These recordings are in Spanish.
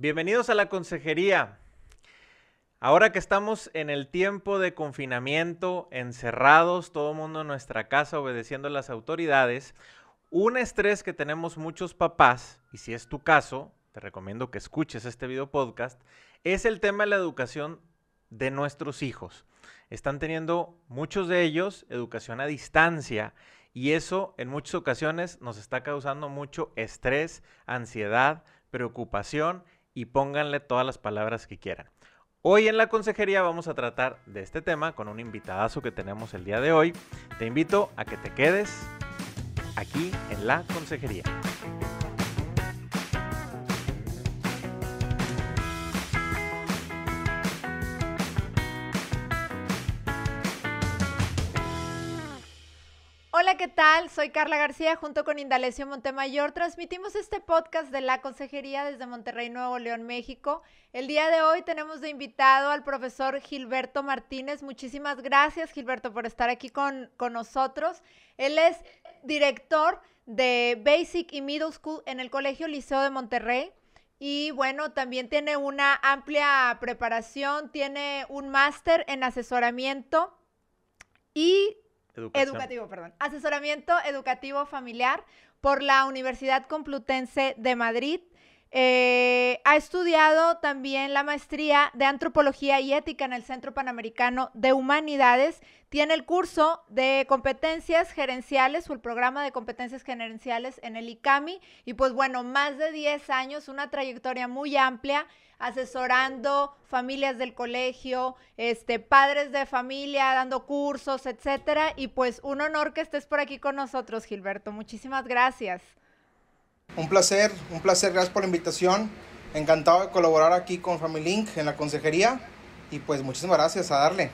Bienvenidos a la consejería. Ahora que estamos en el tiempo de confinamiento, encerrados, todo el mundo en nuestra casa obedeciendo a las autoridades, un estrés que tenemos muchos papás, y si es tu caso, te recomiendo que escuches este video podcast, es el tema de la educación de nuestros hijos. Están teniendo muchos de ellos educación a distancia y eso en muchas ocasiones nos está causando mucho estrés, ansiedad, preocupación y pónganle todas las palabras que quieran. Hoy en la consejería vamos a tratar de este tema con un invitadazo que tenemos el día de hoy. Te invito a que te quedes aquí en la consejería. ¿Qué tal? Soy Carla García junto con Indalecio Montemayor. Transmitimos este podcast de la Consejería desde Monterrey, Nuevo León, México. El día de hoy tenemos de invitado al profesor Gilberto Martínez. Muchísimas gracias, Gilberto, por estar aquí con, con nosotros. Él es director de Basic y Middle School en el Colegio Liceo de Monterrey. Y bueno, también tiene una amplia preparación, tiene un máster en asesoramiento y Educativo, perdón. Asesoramiento educativo familiar por la Universidad Complutense de Madrid. Eh, ha estudiado también la maestría de antropología y ética en el Centro Panamericano de Humanidades. Tiene el curso de competencias gerenciales o el programa de competencias gerenciales en el ICAMI. Y pues bueno, más de 10 años, una trayectoria muy amplia asesorando familias del colegio, este, padres de familia, dando cursos, etcétera. Y pues un honor que estés por aquí con nosotros, Gilberto. Muchísimas gracias. Un placer, un placer, gracias por la invitación. Encantado de colaborar aquí con Family Link en la consejería. Y pues muchísimas gracias a darle.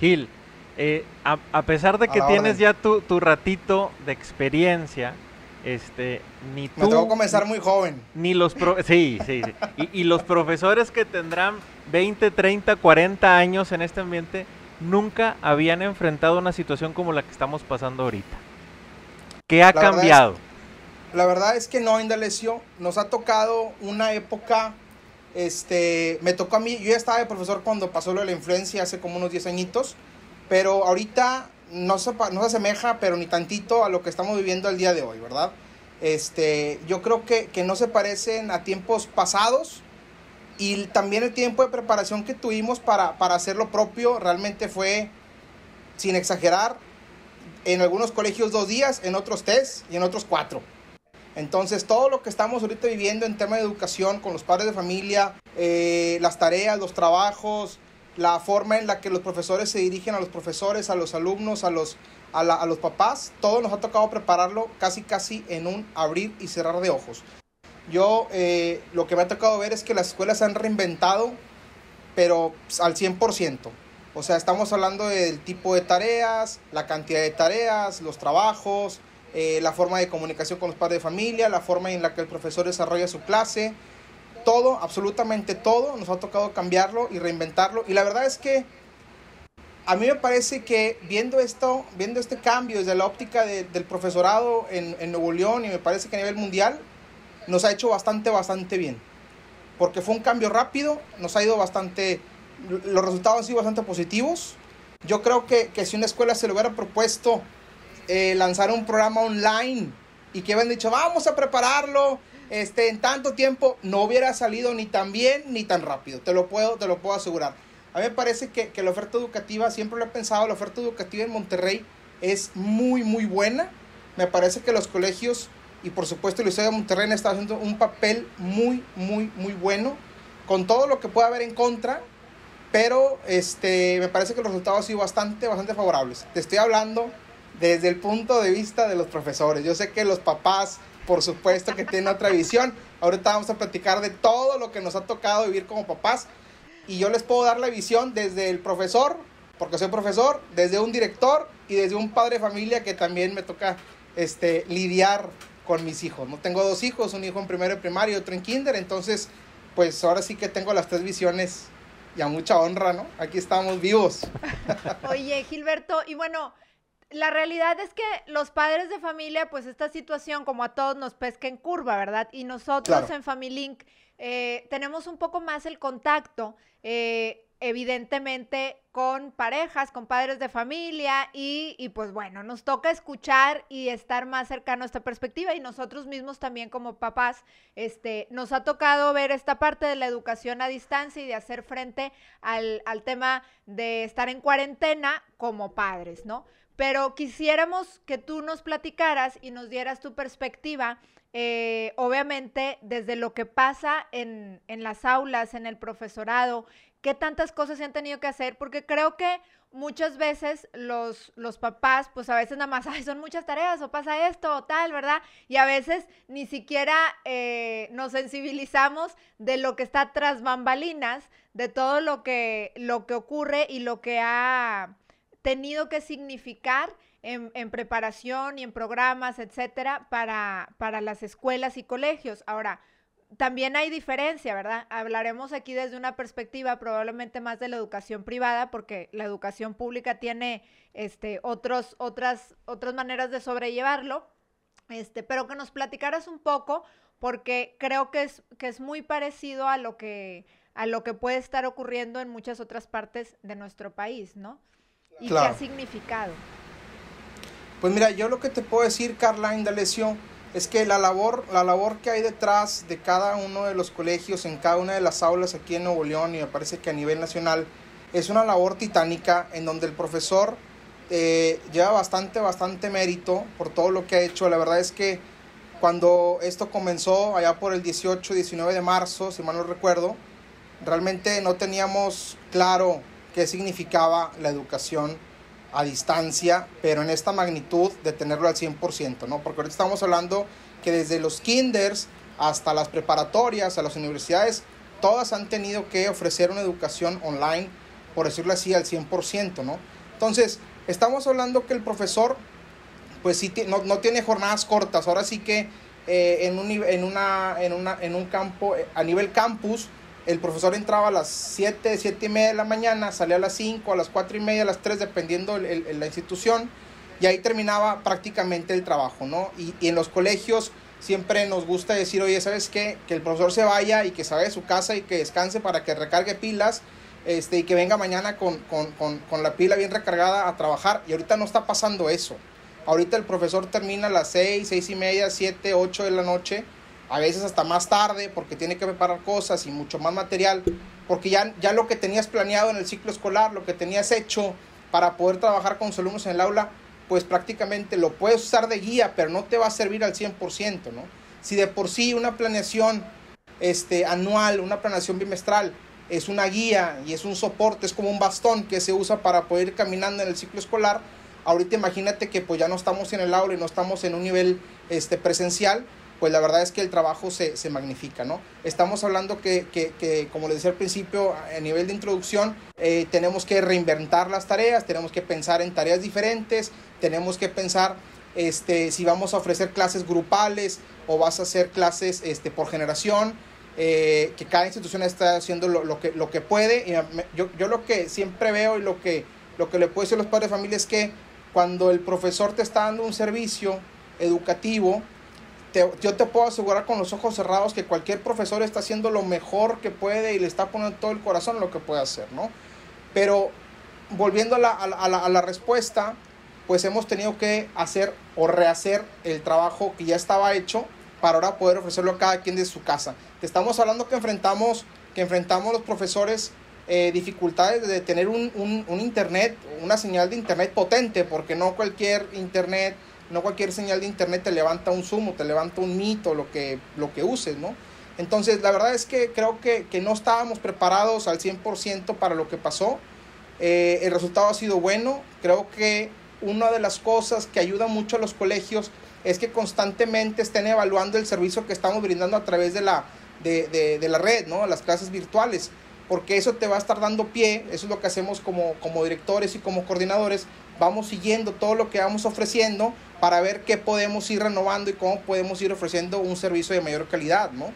Gil, eh, a, pesar de que tienes ya tu, tu ratito de experiencia, este, ni tú. Me tengo que comenzar muy joven. Ni los. sí, sí, sí. Y, y, los profesores que tendrán 20, 30, 40 años en este ambiente nunca habían enfrentado una situación como la que estamos pasando ahorita. ¿Qué ha cambiado? La verdad es que no, Indalecio. Nos ha tocado una época. Este, me tocó a mí, yo ya estaba de profesor cuando pasó lo de la influencia hace como unos 10 añitos, pero ahorita no se, no se asemeja, pero ni tantito a lo que estamos viviendo el día de hoy, ¿verdad? Este, yo creo que, que no se parecen a tiempos pasados y también el tiempo de preparación que tuvimos para, para hacer lo propio realmente fue, sin exagerar, en algunos colegios dos días, en otros tres y en otros cuatro. Entonces, todo lo que estamos ahorita viviendo en tema de educación con los padres de familia, eh, las tareas, los trabajos, la forma en la que los profesores se dirigen a los profesores, a los alumnos, a los, a, los papás, todo nos ha tocado prepararlo casi casi en un abrir y cerrar de ojos. Yo eh, lo que me ha tocado ver es que las escuelas se han reinventado, pero al 100%. O sea, estamos hablando del tipo de tareas, la cantidad de tareas, los trabajos, eh, la forma de comunicación con los padres de familia, la forma en la que el profesor desarrolla su clase, todo, absolutamente todo, nos ha tocado cambiarlo y reinventarlo. Y la verdad es que a mí me parece que viendo esto, viendo este cambio desde la óptica del profesorado en, en, Nuevo León y me parece que a nivel mundial, nos ha hecho bastante, bastante bien. Porque fue un cambio rápido, nos ha ido bastante, los resultados han sido bastante positivos. Yo creo que, que si una escuela se le hubiera propuesto eh, lanzar un programa online y que hubieran dicho, vamos a prepararlo, este, en tanto tiempo no hubiera salido ni tan bien ni tan rápido. Te lo puedo, te lo puedo asegurar. A mí me parece que, que la oferta educativa, siempre lo he pensado, la oferta educativa en Monterrey es muy, muy buena. Me parece que los colegios y por supuesto el Liceo de Monterrey está haciendo un papel muy, muy, muy bueno con todo lo que pueda haber en contra. Pero este, me parece que los resultados han sido bastante, bastante favorables. Te estoy hablando desde el punto de vista de los profesores. Yo sé que los papás por supuesto que tiene otra visión. Ahorita vamos a platicar de todo lo que nos ha tocado vivir como papás. Y yo les puedo dar la visión desde el profesor, porque soy profesor, desde un director y desde un padre de familia que también me toca este, lidiar con mis hijos. No tengo dos hijos, un hijo en primero de primaria y otro en kinder, entonces pues ahora sí que tengo las tres visiones y a mucha honra, ¿no? Aquí estamos vivos. Oye, Gilberto, y bueno, la realidad es que los padres de familia, pues esta situación como a todos nos pesca en curva, ¿verdad? Y nosotros en Familink eh, tenemos un poco más el contacto. Eh, evidentemente con parejas, con padres de familia y, y, pues bueno, nos toca escuchar y estar más cercano a esta perspectiva y nosotros mismos también como papás, este, nos ha tocado ver esta parte de la educación a distancia y de hacer frente al, al tema de estar en cuarentena como padres, ¿no? Pero quisiéramos que tú nos platicaras y nos dieras tu perspectiva eh, obviamente desde lo que pasa en, en, las aulas, en el profesorado, qué tantas cosas se han tenido que hacer, porque creo que muchas veces los, los papás, pues a veces nada más, Ay, son muchas tareas o pasa esto o tal, ¿verdad? Y a veces ni siquiera eh, nos sensibilizamos de lo que está tras bambalinas, de todo lo que, lo que ocurre y lo que ha tenido que significar en, preparación y en programas, etcétera, para, para las escuelas y colegios. Ahora, también hay diferencia, ¿verdad? Hablaremos aquí desde una perspectiva probablemente más de la educación privada, porque la educación pública tiene este, otros, otras, otras maneras de sobrellevarlo, este, pero que nos platicaras un poco, porque creo que es, que es muy parecido a lo que, a lo que puede estar ocurriendo en muchas otras partes de nuestro país, ¿no? Y qué ha significado. Pues mira, yo lo que te puedo decir, Carla Indalecio, es que la labor, la labor que hay detrás de cada uno de los colegios, en cada una de las aulas aquí en Nuevo León y me parece que a nivel nacional, es una labor titánica en donde el profesor eh, lleva bastante, bastante mérito por todo lo que ha hecho. La verdad es que cuando esto comenzó allá por el 18, 19 de marzo, si mal no recuerdo, realmente no teníamos claro qué significaba la educación a distancia, pero en esta magnitud de tenerlo al 100%, ¿no? Porque ahorita estamos hablando que desde los kinders hasta las preparatorias, a las universidades, todas han tenido que ofrecer una educación online, por decirlo así, al 100%, ¿no? Entonces, estamos hablando que el profesor, pues sí, no, no tiene jornadas cortas, ahora sí que eh, en, un, en, una, en, una, en un campo, eh, a nivel campus, el profesor entraba a las 7, 7 y media de la mañana, salía a las 5, a las 4 y media, a las 3, dependiendo de la institución, y ahí terminaba prácticamente el trabajo, ¿no? Y, en los colegios siempre nos gusta decir, oye, ¿sabes qué? Que el profesor se vaya y que vaya de su casa y que descanse para que recargue pilas este, y que venga mañana con, con, con, con la pila bien recargada a trabajar. Y ahorita no está pasando eso. Ahorita el profesor termina a las 6, 6 y media, 7, 8 de la noche a veces hasta más tarde porque tiene que preparar cosas y mucho más material, porque ya, ya lo que tenías planeado en el ciclo escolar, lo que tenías hecho para poder trabajar con sus alumnos en el aula, pues prácticamente lo puedes usar de guía, pero no te va a servir al 100%, ¿no? Si de por sí una planeación este, anual, una planeación bimestral, es una guía y es un soporte, es como un bastón que se usa para poder ir caminando en el ciclo escolar, ahorita imagínate que pues ya no estamos en el aula y no estamos en un nivel este, presencial, pues la verdad es que el trabajo se, se magnifica, ¿no? Estamos hablando que, que, que, como les decía al principio, a nivel de introducción, eh, tenemos que reinventar las tareas, tenemos que pensar en tareas diferentes, tenemos que pensar este, si vamos a ofrecer clases grupales o vas a hacer clases este, por generación, eh, que cada institución está haciendo lo, lo, que, lo que puede. Y yo, yo lo que siempre veo y lo que, lo que le puedo decir a los padres de familia es que cuando el profesor te está dando un servicio educativo, yo te puedo asegurar con los ojos cerrados que cualquier profesor está haciendo lo mejor que puede y le está poniendo todo el corazón lo que puede hacer, ¿no? Pero volviendo a la, a la, a la respuesta, pues hemos tenido que hacer o rehacer el trabajo que ya estaba hecho para ahora poder ofrecerlo a cada quien de su casa. Te estamos hablando que enfrentamos, que enfrentamos los profesores eh, dificultades de tener un, un, un internet, una señal de internet potente, porque no cualquier internet no cualquier señal de internet te levanta un Zoom o te levanta un mito, lo que, lo que uses, ¿no? Entonces, la verdad es que creo que, no estábamos preparados al 100% para lo que pasó. Eh, el resultado ha sido bueno. Creo que una de las cosas que ayuda mucho a los colegios es que constantemente estén evaluando el servicio que estamos brindando a través de la, de, la red, ¿no? Las clases virtuales. Porque eso te va a estar dando pie, eso es lo que hacemos como, como directores y como coordinadores, vamos siguiendo todo lo que vamos ofreciendo para ver qué podemos ir renovando y cómo podemos ir ofreciendo un servicio de mayor calidad, ¿no?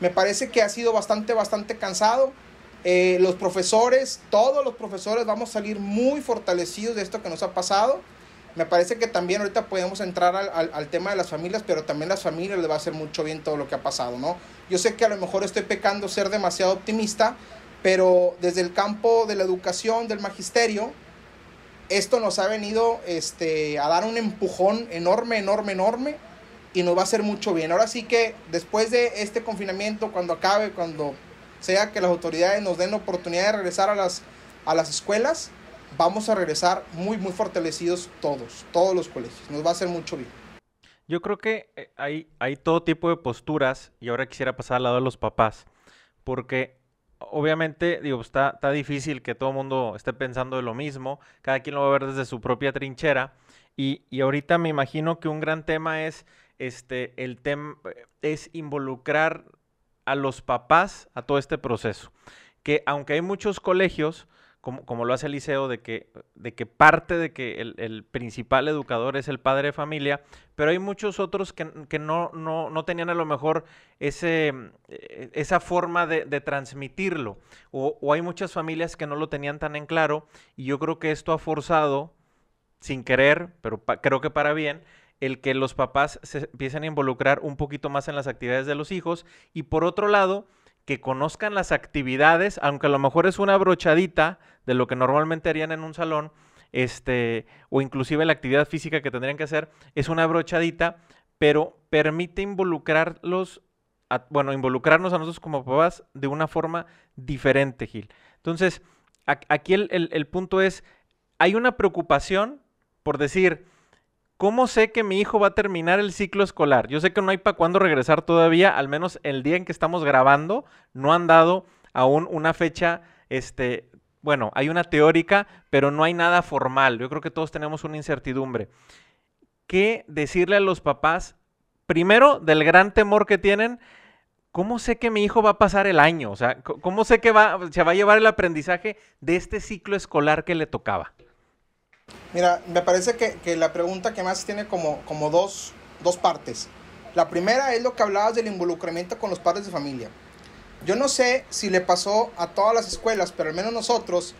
Me parece que ha sido bastante, bastante cansado. Eh, los profesores, todos los profesores vamos a salir muy fortalecidos de esto que nos ha pasado. Me parece que también ahorita podemos entrar al, tema de las familias, pero también las familias les va a hacer mucho bien todo lo que ha pasado, ¿no? Yo sé que a lo mejor estoy pecando ser demasiado optimista, pero desde el campo de la educación, del magisterio, esto nos ha venido este, a dar un empujón enorme, enorme, enorme, y nos va a hacer mucho bien. Ahora sí que después de este confinamiento, cuando acabe, cuando sea que las autoridades nos den la oportunidad de regresar a las, a las escuelas, vamos a regresar muy, muy fortalecidos todos, todos los colegios. Nos va a hacer mucho bien. Yo creo que eh, hay, hay todo tipo de posturas y ahora quisiera pasar al lado de los papás, porque obviamente, digo, está, está difícil que todo el mundo esté pensando de lo mismo, cada quien lo va a ver desde su propia trinchera y, y ahorita me imagino que un gran tema es, este, el tema, es involucrar a los papás a todo este proceso, que aunque hay muchos colegios, como, lo hace el liceo, de que, de que parte de que el, principal educador es el padre de familia, pero hay muchos otros que, no, no, tenían a lo mejor ese, eh, esa forma de, transmitirlo, o, hay muchas familias que no lo tenían tan en claro, y yo creo que esto ha forzado, sin querer, pero creo que para bien, el que los papás se empiecen a involucrar un poquito más en las actividades de los hijos, y por otro lado, que conozcan las actividades, aunque a lo mejor es una brochadita de lo que normalmente harían en un salón, este, o inclusive la actividad física que tendrían que hacer, es una brochadita, pero permite involucrarlos, bueno, involucrarnos a nosotros como papás de una forma diferente, Gil. Entonces, aquí el punto es, hay una preocupación por decir, ¿Cómo sé que mi hijo va a terminar el ciclo escolar? Yo sé que no hay para cuándo regresar todavía, al menos el día en que estamos grabando, no han dado aún una fecha, este, bueno, hay una teórica, pero no hay nada formal. Yo creo que todos tenemos una incertidumbre. ¿Qué decirle a los papás? Primero, del gran temor que tienen, ¿cómo sé que mi hijo va a pasar el año? O sea, ¿cómo sé que va, se va a llevar el aprendizaje de este ciclo escolar que le tocaba? Mira, me parece que, la pregunta que más tiene como, como dos, dos partes. La primera es lo que hablabas del involucramiento con los padres de familia. Yo no sé si le pasó a todas las escuelas, pero al menos nosotros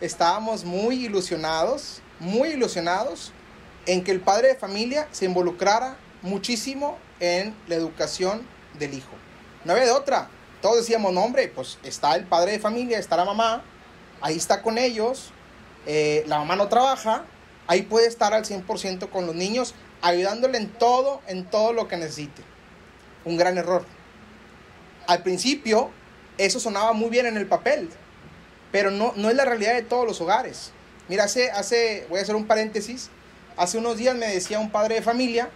estábamos muy ilusionados, muy ilusionados en que el padre de familia se involucrara muchísimo en la educación del hijo. No había de otra. Todos decíamos, no hombre, pues está el padre de familia, está la mamá, ahí está con ellos, eh, la mamá no trabaja, ahí puede estar al 100% con los niños, ayudándole en todo, en todo lo que necesite. Un gran error. Al principio, eso sonaba muy bien en el papel, pero no, no es la realidad de todos los hogares. Mira, hace, hace, voy a hacer un paréntesis, hace unos días me decía un padre de familia,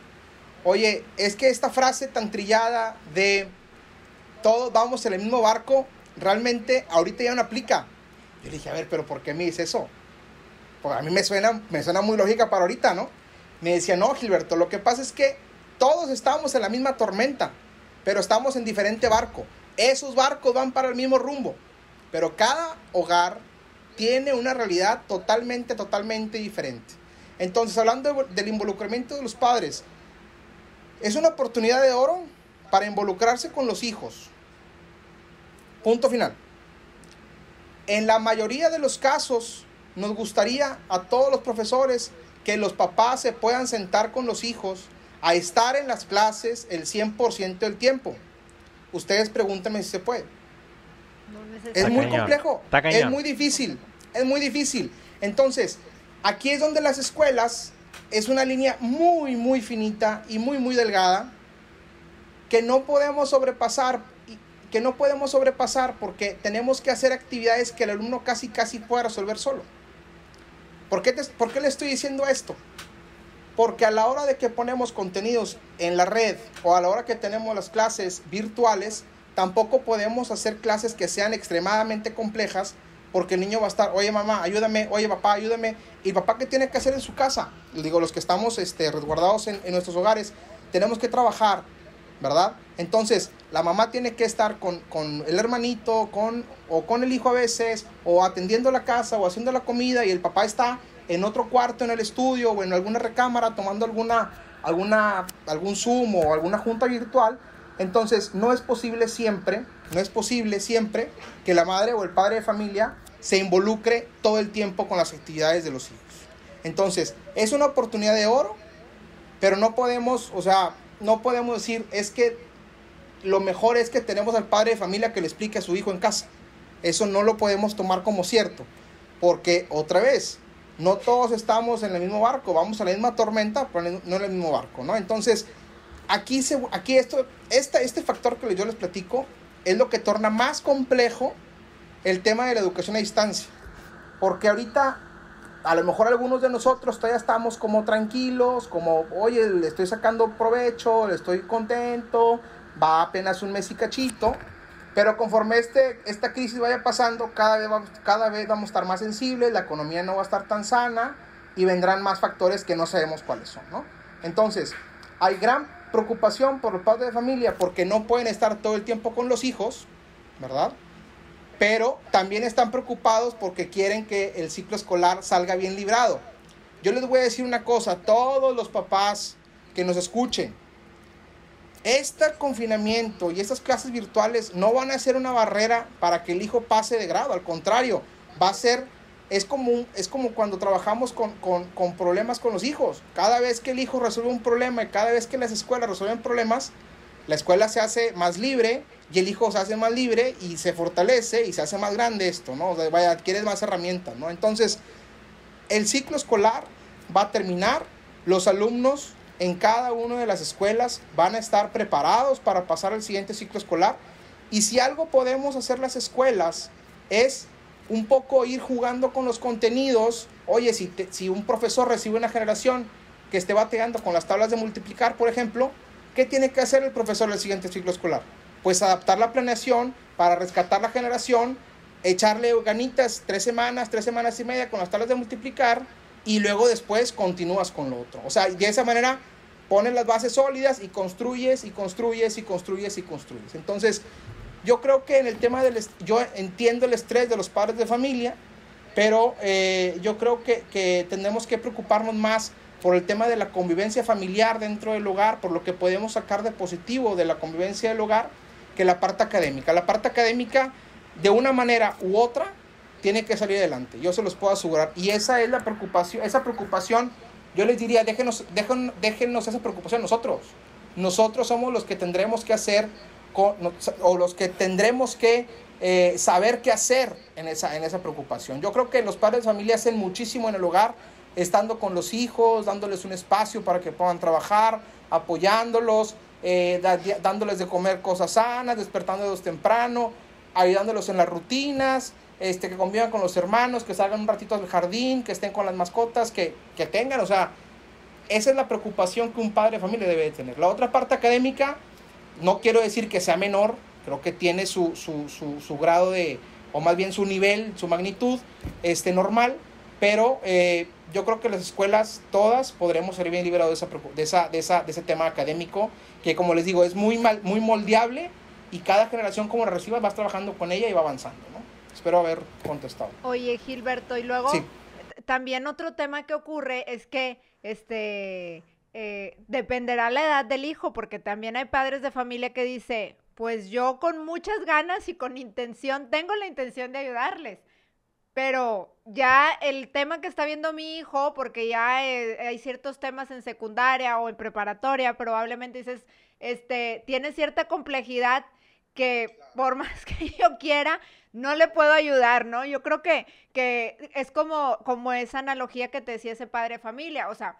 oye, es que esta frase tan trillada de todos vamos en el mismo barco, realmente ahorita ya no aplica. Yo le dije, a ver, pero ¿por qué me dice eso? Pues a mí me suena, me suena muy lógica para ahorita, ¿no? Me decía, no, Gilberto, lo que pasa es que todos estamos en la misma tormenta, pero estamos en diferente barco. Esos barcos van para el mismo rumbo, pero cada hogar tiene una realidad totalmente, totalmente diferente. Entonces, hablando del involucramiento de los padres, es una oportunidad de oro para involucrarse con los hijos. Punto final. En la mayoría de los casos, nos gustaría a todos los profesores que los papás se puedan sentar con los hijos a estar en las clases el 100% del tiempo. Ustedes pregúntenme si se puede. es muy complejo, es muy difícil, es muy difícil. Entonces, aquí es donde las escuelas es una línea muy, muy finita y muy, muy delgada que no podemos sobrepasar que no podemos sobrepasar porque tenemos que hacer actividades que el alumno casi casi pueda resolver solo. ¿Por qué, ¿Por qué le estoy diciendo esto? Porque a la hora de que ponemos contenidos en la red o a la hora que tenemos las clases virtuales, tampoco podemos hacer clases que sean extremadamente complejas porque el niño va a estar, oye mamá, ayúdame, oye papá, ayúdame. ¿Y papá qué tiene que hacer en su casa? Digo, los que estamos este, resguardados en nuestros hogares, tenemos que trabajar, ¿verdad? Entonces, la mamá tiene que estar con, el hermanito, con, o con el hijo a veces, o atendiendo la casa, o haciendo la comida, y el papá está en otro cuarto en el estudio, o en alguna recámara, tomando alguna, alguna, algún Zoom o alguna junta virtual. Entonces, no es posible siempre, no es posible siempre que la madre o el padre de familia se involucre todo el tiempo con las actividades de los hijos. Entonces, es una oportunidad de oro, pero no podemos, o sea, no podemos decir, es que lo mejor es que tenemos al padre de familia que le explique a su hijo en casa. Eso no lo podemos tomar como cierto, porque otra vez, no todos estamos en el mismo barco, vamos a la misma tormenta, pero no en el mismo barco, ¿no? Entonces, aquí, se, aquí esto, este factor que yo les platico es lo que torna más complejo el tema de la educación a distancia. Porque ahorita, a lo mejor algunos de nosotros todavía estamos como tranquilos, como, oye, le estoy sacando provecho, le estoy contento, va apenas un mes y cachito. Pero conforme este, esta crisis vaya pasando, cada vez, vamos, cada vez vamos a estar más sensibles, la economía no va a estar tan sana y vendrán más factores que no sabemos cuáles son, ¿no? Entonces, hay gran preocupación por los padres de familia porque no pueden estar todo el tiempo con los hijos, ¿verdad? Pero también están preocupados porque quieren que el ciclo escolar salga bien librado. Yo les voy a decir una cosa, todos los papás que nos escuchen, este confinamiento y estas clases virtuales no van a ser una barrera para que el hijo pase de grado, al contrario, va a ser es como, es como cuando trabajamos con, problemas con los hijos. Cada vez que el hijo resuelve un problema y cada vez que las escuelas resuelven problemas, la escuela se hace más libre y el hijo se hace más libre y se fortalece y se hace más grande esto, ¿no? O sea, vaya, adquieres más herramientas, ¿no? Entonces, el ciclo escolar va a terminar, los alumnos en cada una de las escuelas van a estar preparados para pasar al siguiente ciclo escolar. Y si algo podemos hacer las escuelas es un poco ir jugando con los contenidos. Oye, si, un profesor recibe una generación que esté bateando con las tablas de multiplicar, por ejemplo, ¿qué tiene que hacer el profesor en el siguiente ciclo escolar? Pues adaptar la planeación para rescatar la generación, echarle ganitas tres semanas, tres semanas y media con las tablas de multiplicar y luego después continúas con lo otro. O sea, de esa manera pones las bases sólidas y construyes y construyes y construyes y construyes. Entonces, yo creo que en el tema del... Yo entiendo el estrés de los padres de familia, pero eh, yo creo que, que tenemos que preocuparnos más por el tema de la convivencia familiar dentro del hogar, por lo que podemos sacar de positivo de la convivencia del hogar, que la parte académica. La parte académica, de una manera u otra, tiene que salir adelante. Yo se los puedo asegurar. Y esa es la preocupación, esa preocupación, yo les diría, déjenos, déjenos, esa preocupación nosotros. Nosotros somos los que tendremos que hacer o los que tendremos que eh, saber qué hacer en esa, en esa preocupación. Yo creo que los padres de familia hacen muchísimo en el hogar, estando con los hijos, dándoles un espacio para que puedan trabajar, apoyándolos, eh, dándoles de comer cosas sanas, despertándolos temprano, ayudándolos en las rutinas, este, que convivan con los hermanos, que salgan un ratito al jardín, que estén con las mascotas, que, que tengan, o sea, esa es la preocupación que un padre de familia debe tener. La otra parte académica, no quiero decir que sea menor, creo que tiene su, su, su, grado de, o más bien su nivel, su magnitud este, normal, pero eh, yo creo que las escuelas todas podremos ser bien liberados de, esa, de, esa, de, esa, de ese tema académico, que como les digo, es muy, mal, muy moldeable y cada generación como la reciba vas trabajando con ella y va avanzando, ¿no? Espero haber contestado. Oye, Gilberto, y luego también otro tema que ocurre es que este eh, dependerá la edad del hijo, porque también hay padres de familia que dice, pues yo con muchas ganas y con intención, tengo la intención de ayudarles, pero ya el tema que está viendo mi hijo, porque ya eh, hay ciertos temas en secundaria o en preparatoria, probablemente dices, este, tiene cierta complejidad que por más que yo quiera, no le puedo ayudar, ¿no? Yo creo que, que es como, como esa analogía que te decía ese padre de familia, o sea,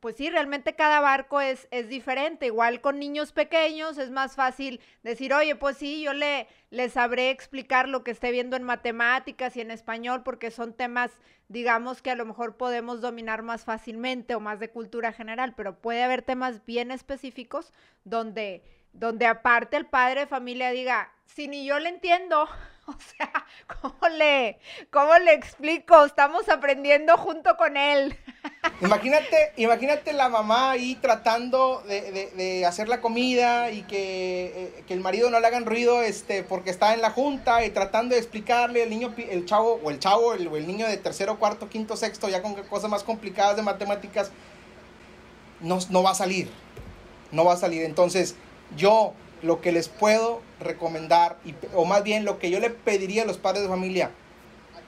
pues sí, realmente cada barco es, es diferente. Igual con niños pequeños es más fácil decir, oye, pues sí, yo le, le sabré explicar lo que esté viendo en matemáticas y en español, porque son temas, digamos, que a lo mejor podemos dominar más fácilmente o más de cultura general, pero puede haber temas bien específicos donde, donde aparte el padre de familia diga, si ni yo le entiendo, O sea, ¿cómo le, cómo le explico? Estamos aprendiendo junto con él. Imagínate, imagínate la mamá ahí tratando de, hacer la comida y que, eh, que, el marido no le hagan ruido este, porque está en la junta y tratando de explicarle el niño, el chavo, o el chavo, el, el niño de tercero, cuarto, quinto, sexto, ya con cosas más complicadas de matemáticas, no, no va a salir. No va a salir. Entonces, yo lo que les puedo recomendar, o más bien lo que yo le pediría a los padres de familia,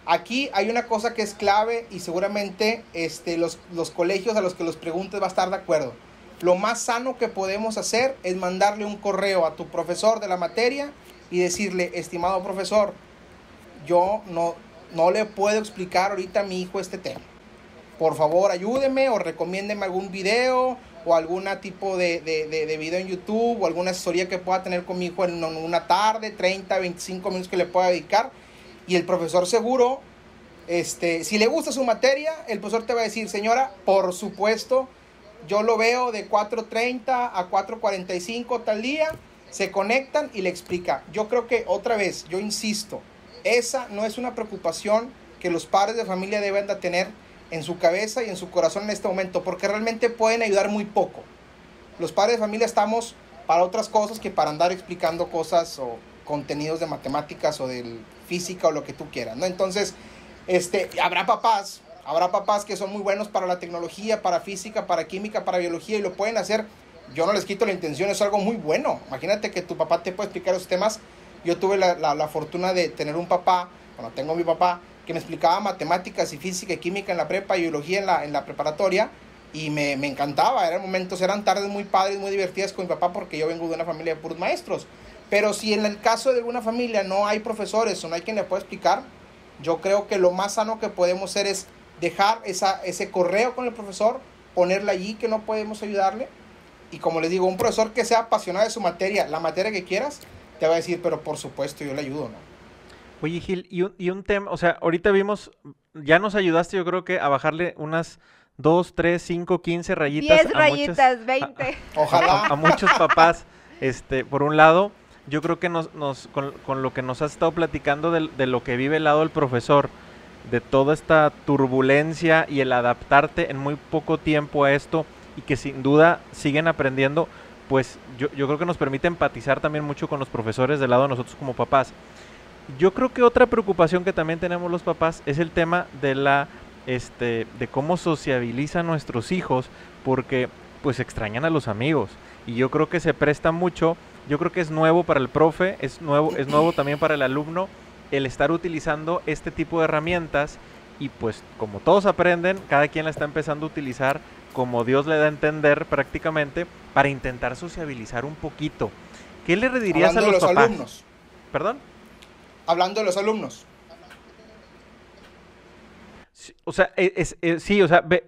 Aquí hay una cosa que es clave y seguramente este, los, los colegios a los que los preguntes va a estar de acuerdo. Lo más sano que podemos hacer es mandarle un correo a tu profesor de la materia y decirle, estimado profesor, yo no, no le puedo explicar ahorita a mi hijo este tema. Por favor, ayúdeme o recomiéndeme algún video o algún tipo de, de, video en YouTube o alguna asesoría que pueda tener con mi hijo en una tarde, 30, 25 minutos que le pueda dedicar. Y el profesor seguro, este, si le gusta su materia, el profesor te va a decir, señora, por supuesto, yo lo veo de 4.30 a 4.45 tal día, se conectan y le explica. Yo creo que otra vez, yo insisto, esa no es una preocupación que los padres de familia deben de tener en su cabeza y en su corazón en este momento, porque realmente pueden ayudar muy poco. Los padres de familia estamos para otras cosas que para andar explicando cosas o contenidos de matemáticas o de física o lo que tú quieras, ¿no? Entonces, este, habrá papás, habrá papás que son muy buenos para la tecnología, para física, para química, para biología y lo pueden hacer. Yo no les quito la intención, es algo muy bueno. Imagínate que tu papá te puede explicar esos temas. Yo tuve la, la fortuna de tener un papá, bueno, tengo mi papá, que me explicaba matemáticas y física y química en la prepa y biología en la, en la preparatoria y me, me, encantaba, eran momentos, eran tardes muy padres, muy divertidas con mi papá porque yo vengo de una familia de puros maestros. Pero si en el caso de alguna familia no hay profesores o no hay quien le pueda explicar, yo creo que lo más sano que podemos hacer es dejar esa, ese correo con el profesor, ponerle allí que no podemos ayudarle. Y como les digo, un profesor que sea apasionado de su materia, la materia que quieras, te va a decir, pero por supuesto yo le ayudo, ¿no? Oye, Gil, y un, y un tema, o sea, ahorita vimos, ya nos ayudaste, yo creo que a bajarle unas 2, 3, 5, 15 rayitas. 10 rayitas, 20. Ojalá. A, muchos papás, este, por un lado, yo creo que nos, nos con, con, lo que nos has estado platicando de, de, lo que vive el lado del profesor, de toda esta turbulencia y el adaptarte en muy poco tiempo a esto y que sin duda siguen aprendiendo, pues yo, yo creo que nos permite empatizar también mucho con los profesores del lado de nosotros como papás. Yo creo que otra preocupación que también tenemos los papás es el tema de la este de cómo sociabilizan nuestros hijos porque pues extrañan a los amigos y yo creo que se presta mucho, yo creo que es nuevo para el profe, es nuevo es nuevo también para el alumno el estar utilizando este tipo de herramientas y pues como todos aprenden, cada quien la está empezando a utilizar como Dios le da a entender prácticamente para intentar sociabilizar un poquito. ¿Qué le dirías a los, los papás? Alumnos. ¿Perdón? Hablando de los alumnos. Sí, o sea, es, es, sí, o sea, ve,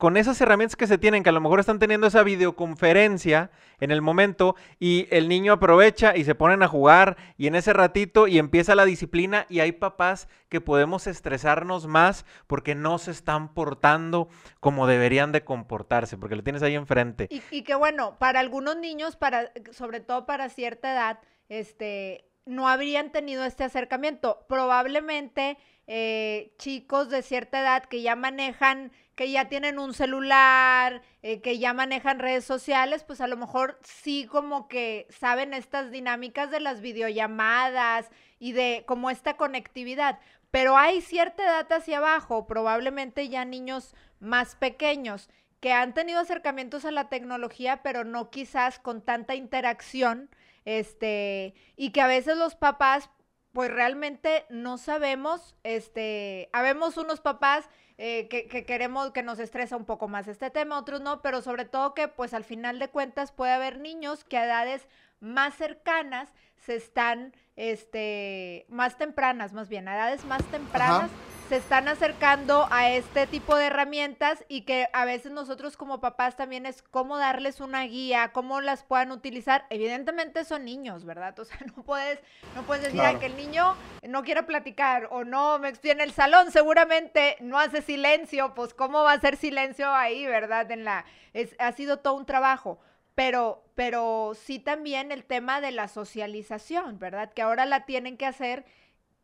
con esas herramientas que se tienen, que a lo mejor están teniendo esa videoconferencia en el momento y el niño aprovecha y se ponen a jugar y en ese ratito y empieza la disciplina y hay papás que podemos estresarnos más porque no se están portando como deberían de comportarse, porque lo tienes ahí enfrente. Y, y que bueno, para algunos niños, para, sobre todo para cierta edad, este, no habrían tenido este acercamiento. Probablemente eh, chicos de cierta edad que ya manejan, que ya tienen un celular, eh, que ya manejan redes sociales, pues a lo mejor sí como que saben estas dinámicas de las videollamadas y de como esta conectividad. Pero hay cierta edad hacia abajo, probablemente ya niños más pequeños que han tenido acercamientos a la tecnología, pero no quizás con tanta interacción este, y que a veces los papás, pues realmente no sabemos, este, habemos unos papás eh, que, que, queremos que nos estresa un poco más este tema, otros no, pero sobre todo que pues al final de cuentas puede haber niños que a edades más cercanas se están, este, más tempranas, más bien, a edades más tempranas. Ajá se están acercando a este tipo de herramientas y que a veces nosotros como papás también es cómo darles una guía, cómo las puedan utilizar. Evidentemente son niños, ¿verdad? O sea, no puedes, no puedes decir claro. que el niño no quiere platicar o no me en el salón, seguramente no hace silencio, pues cómo va a hacer silencio ahí, ¿verdad? En la es, ha sido todo un trabajo. Pero, pero sí también el tema de la socialización, ¿verdad? Que ahora la tienen que hacer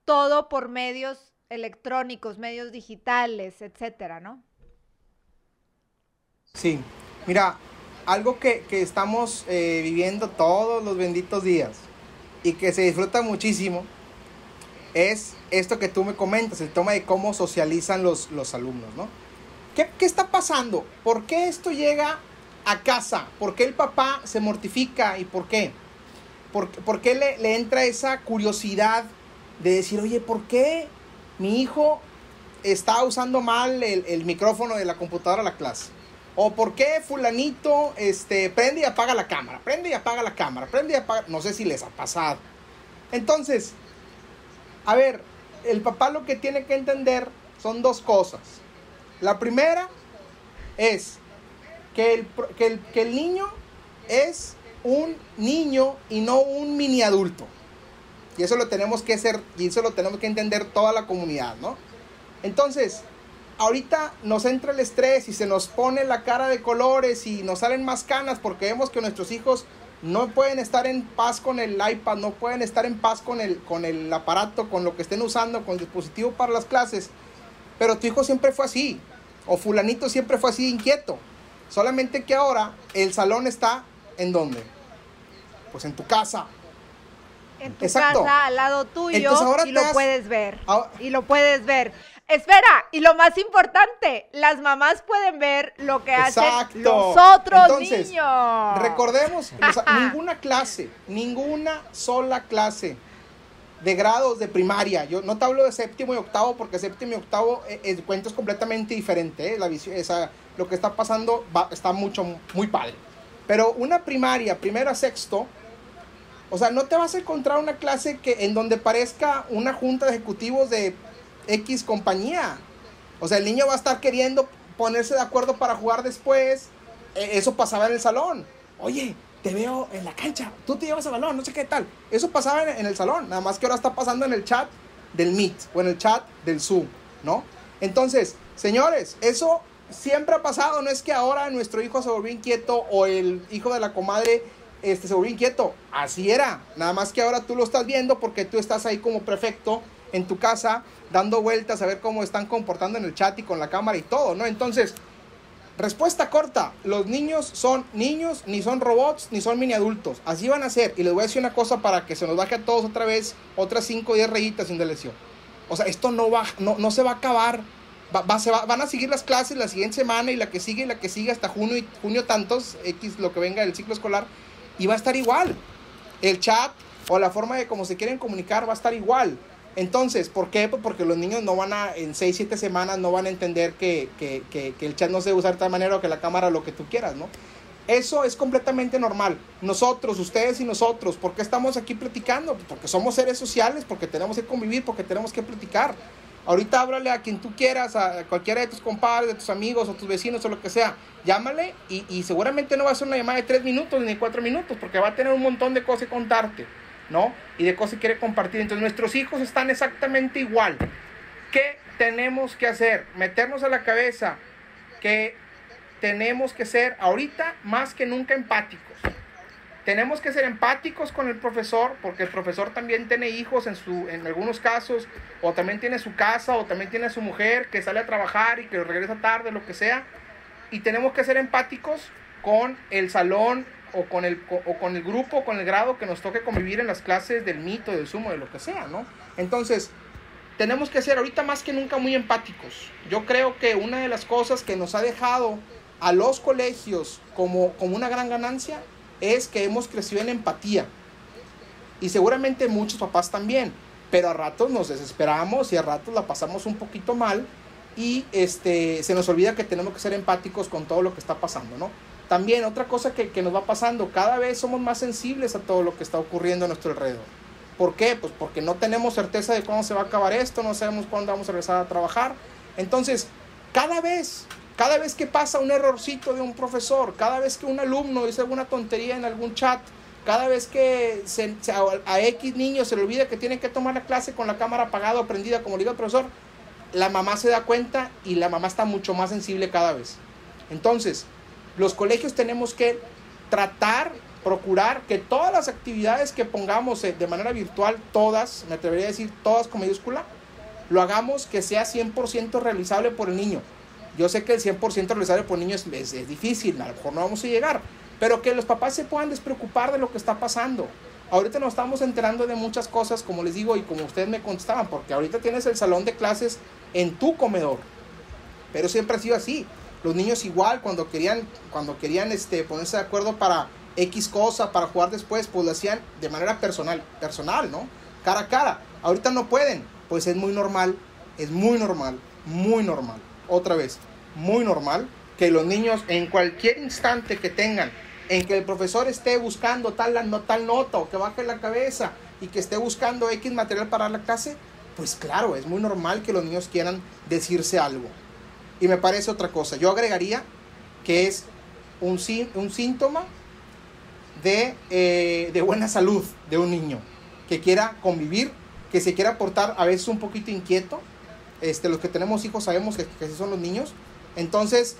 todo por medios electrónicos, medios digitales, etcétera, ¿no? Sí, mira, algo que, que estamos eh, viviendo todos los benditos días y que se disfruta muchísimo es esto que tú me comentas, el tema de cómo socializan los, los alumnos, ¿no? ¿Qué, ¿Qué, está pasando? ¿Por qué esto llega a casa? ¿Por qué el papá se mortifica y por qué? ¿Por, por qué le, le entra esa curiosidad de decir, oye, ¿por qué mi hijo está usando mal el, micrófono de la computadora a la clase. O por qué fulanito este, prende y apaga la cámara, prende y apaga la cámara, prende y apaga... No sé si les ha pasado. Entonces, a ver, el papá lo que tiene que entender son dos cosas. La primera es que el, que el niño es un niño y no un mini adulto. Y eso lo tenemos que hacer, y eso lo tenemos que entender toda la comunidad, ¿no? Entonces, ahorita nos entra el estrés y se nos pone la cara de colores y nos salen más canas porque vemos que nuestros hijos no pueden estar en paz con el iPad, no pueden estar en paz con el, con el aparato, con lo que estén usando, con el dispositivo para las clases. Pero tu hijo siempre fue así, o fulanito siempre fue así inquieto. Solamente que ahora el salón está en dónde? Pues en tu casa. En tu casa, al lado tuyo, y lo puedes ver. Y lo puedes ver. Espera, y lo más importante, las mamás pueden ver lo que hacen los otros niños. Recordemos, ninguna clase, ninguna sola clase de grados de primaria. Yo no te hablo de séptimo y octavo porque séptimo y octavo eh, el, cuento es completamente diferente. Eh, la visión, esa, lo que está pasando está mucho, muy padre. Pero una primaria, primero a sexto, o sea, no te vas a encontrar una clase que en donde parezca una junta de ejecutivos de X compañía. O sea, el niño va a estar queriendo ponerse de acuerdo para jugar después. E, eso pasaba en el salón. Oye, te veo en la cancha, tú te llevas el balón, no sé qué tal. Eso pasaba en, el salón, nada más que ahora está pasando en el chat del Meet o en el chat del Zoom, ¿no? Entonces, señores, eso siempre ha pasado, no es que ahora nuestro hijo se volvió inquieto o el hijo de la comadre este, se volvió inquieto, así era, nada más que ahora tú lo estás viendo porque tú estás ahí como prefecto en tu casa dando vueltas a ver cómo están comportando en el chat y con la cámara y todo, ¿no? Entonces, respuesta corta, los niños son niños, ni son robots, ni son mini adultos, así van a ser, y les voy a decir una cosa para que se nos baje a todos otra vez, otras 5 o 10 rayitas sin lesión. O sea, esto no, va, no, no se va a acabar. Se van a seguir las clases la siguiente semana y la que sigue y la que sigue hasta junio y junio tantos, X lo que venga del ciclo escolar, y va a estar igual. El chat o la forma de cómo se quieren comunicar va a estar igual. Entonces, ¿por qué? Pues porque los niños no van a, en 6, 7 semanas, no van a entender que, que, que, el chat no se debe usar de tal manera o que la cámara lo que tú quieras, ¿no? Eso es completamente normal. Nosotros, ustedes y nosotros, ¿por qué estamos aquí platicando? Pues porque somos seres sociales, porque tenemos que convivir, porque tenemos que platicar. Ahorita háblale a quien tú quieras, a cualquiera de tus compadres, de tus amigos o tus vecinos o lo que sea. Llámale y, seguramente no va a ser una llamada de tres minutos ni cuatro minutos porque va a tener un montón de cosas que contarte, ¿no? Y de cosas que quiere compartir. Entonces nuestros hijos están exactamente igual. ¿Qué tenemos que hacer? Meternos a la cabeza que tenemos que ser ahorita más que nunca empáticos tenemos que ser empáticos con el profesor, porque el profesor también tiene hijos en, su, en algunos casos, o también tiene su casa, o también tiene su mujer que sale a trabajar y que regresa tarde, lo que sea. Y tenemos que ser empáticos con el salón o con el, o con el grupo, con el grado que nos toque convivir en las clases del mito, del sumo, de lo que sea, ¿no? Entonces, tenemos que ser ahorita más que nunca muy empáticos. Yo creo que una de las cosas que nos ha dejado a los colegios como, como una gran ganancia es que hemos crecido en empatía. Y seguramente muchos papás también. Pero a ratos nos desesperamos y a ratos la pasamos un poquito mal. Y este, se nos olvida que tenemos que ser empáticos con todo lo que está pasando, ¿no? También otra cosa que, que nos va pasando, cada vez somos más sensibles a todo lo que está ocurriendo a nuestro alrededor. ¿Por qué? Pues porque no tenemos certeza de cuándo se va a acabar esto, no sabemos cuándo vamos a regresar a trabajar. Entonces, cada vez cada vez que pasa un errorcito de un profesor, cada vez que un alumno dice alguna tontería en algún chat, cada vez que a, X niño se le olvida que tiene que tomar la clase con la cámara apagada o prendida, como diga el profesor, la mamá se da cuenta y la mamá está mucho más sensible cada vez. Entonces, los colegios tenemos que tratar, procurar que todas las actividades que pongamos eh, de manera virtual, todas, me atrevería a decir todas con mayúscula, lo hagamos que sea 100% realizable por el niño. Yo sé que el 100% realizable por niños es, es, difícil, a lo mejor no vamos a llegar, pero que los papás se puedan despreocupar de lo que está pasando. Ahorita nos estamos enterando de muchas cosas, como les digo, y como ustedes me contestaban, porque ahorita tienes el salón de clases en tu comedor, pero siempre ha sido así. Los niños igual, cuando querían, cuando querían este, ponerse de acuerdo para X cosa, para jugar después, pues lo hacían de manera personal, personal, ¿no? Cara a cara. Ahorita no pueden, pues es muy normal es muy normal, muy normal, otra vez, muy normal que los niños en cualquier instante que tengan en que el profesor esté buscando tal, no, tal nota o que baje la cabeza y que esté buscando X material para la clase, pues claro, es muy normal que los niños quieran decirse algo. Y me parece otra cosa. Yo agregaría que es un, un síntoma de, eh, de buena salud de un niño que quiera convivir, que se quiera portar a veces un poquito inquieto. Este, los que tenemos hijos sabemos que, que son los niños. Entonces,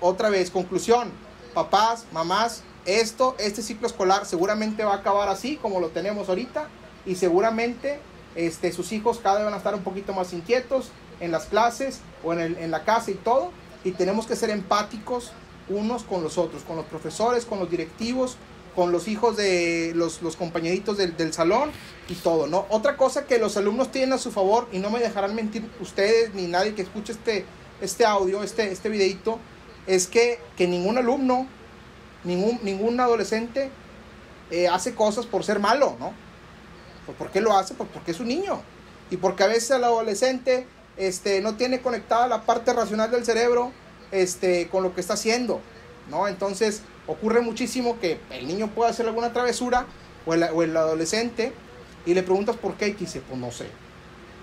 otra vez, conclusión, papás, mamás, esto, este ciclo escolar seguramente va a acabar así como lo tenemos ahorita y seguramente este, sus hijos cada vez van a estar un poquito más inquietos en las clases o en, el, en la casa y todo y tenemos que ser empáticos unos con los otros, con los profesores, con los directivos, con los hijos de los, los compañeritos del, del, salón y todo, ¿no? Otra cosa que los alumnos tienen a su favor y no me dejarán mentir ustedes ni nadie que escuche este, este audio, este, este videito, es que, que ningún alumno ningún, ningún adolescente eh, hace cosas por ser malo, ¿no? Pues, ¿Por qué lo hace? Pues porque es un niño. Y porque a veces el adolescente este, no tiene conectada la parte racional del cerebro este, con lo que está haciendo, ¿no? Entonces ocurre muchísimo que el niño puede hacer alguna travesura o el, adolescente y le preguntas por qué y dice, pues no sé.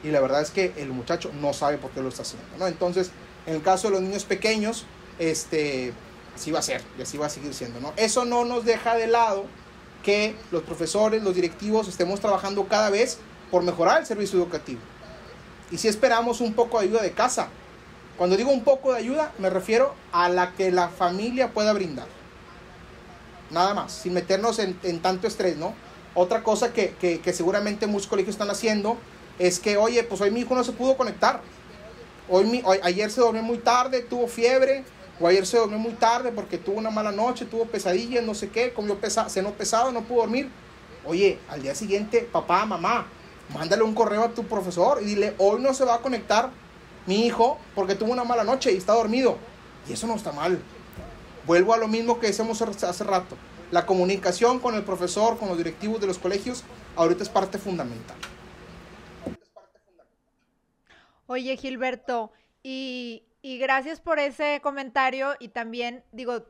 Y la verdad es que el muchacho no sabe por qué lo está haciendo, ¿no? Entonces, en el caso de los niños pequeños, este, así va a ser y así va a seguir siendo, ¿no? Eso no nos deja de lado que los profesores, los directivos estemos trabajando cada vez por mejorar el servicio educativo. Y si esperamos un poco de ayuda de casa. Cuando digo un poco de ayuda, me refiero a la que la familia pueda brindar. Nada más, sin meternos en, tanto estrés, ¿no? Otra cosa que, seguramente muchos colegios están haciendo es que, oye, pues hoy mi hijo no se pudo conectar. Hoy, mi, hoy ayer se durmió muy tarde, tuvo fiebre, o ayer se durmió muy tarde porque tuvo una mala noche, tuvo pesadillas, no sé qué, comió pesa cenó pesado, no pudo dormir. Oye, al día siguiente, papá, mamá, mándale un correo a tu profesor y dile, hoy no se va a conectar mi hijo porque tuvo una mala noche y está dormido. Y eso no está mal. Vuelvo a lo mismo que decíamos hace rato. La comunicación con el profesor, con los directivos de los colegios, ahorita es parte fundamental. Oye, Gilberto, y, y gracias por ese comentario y también digo,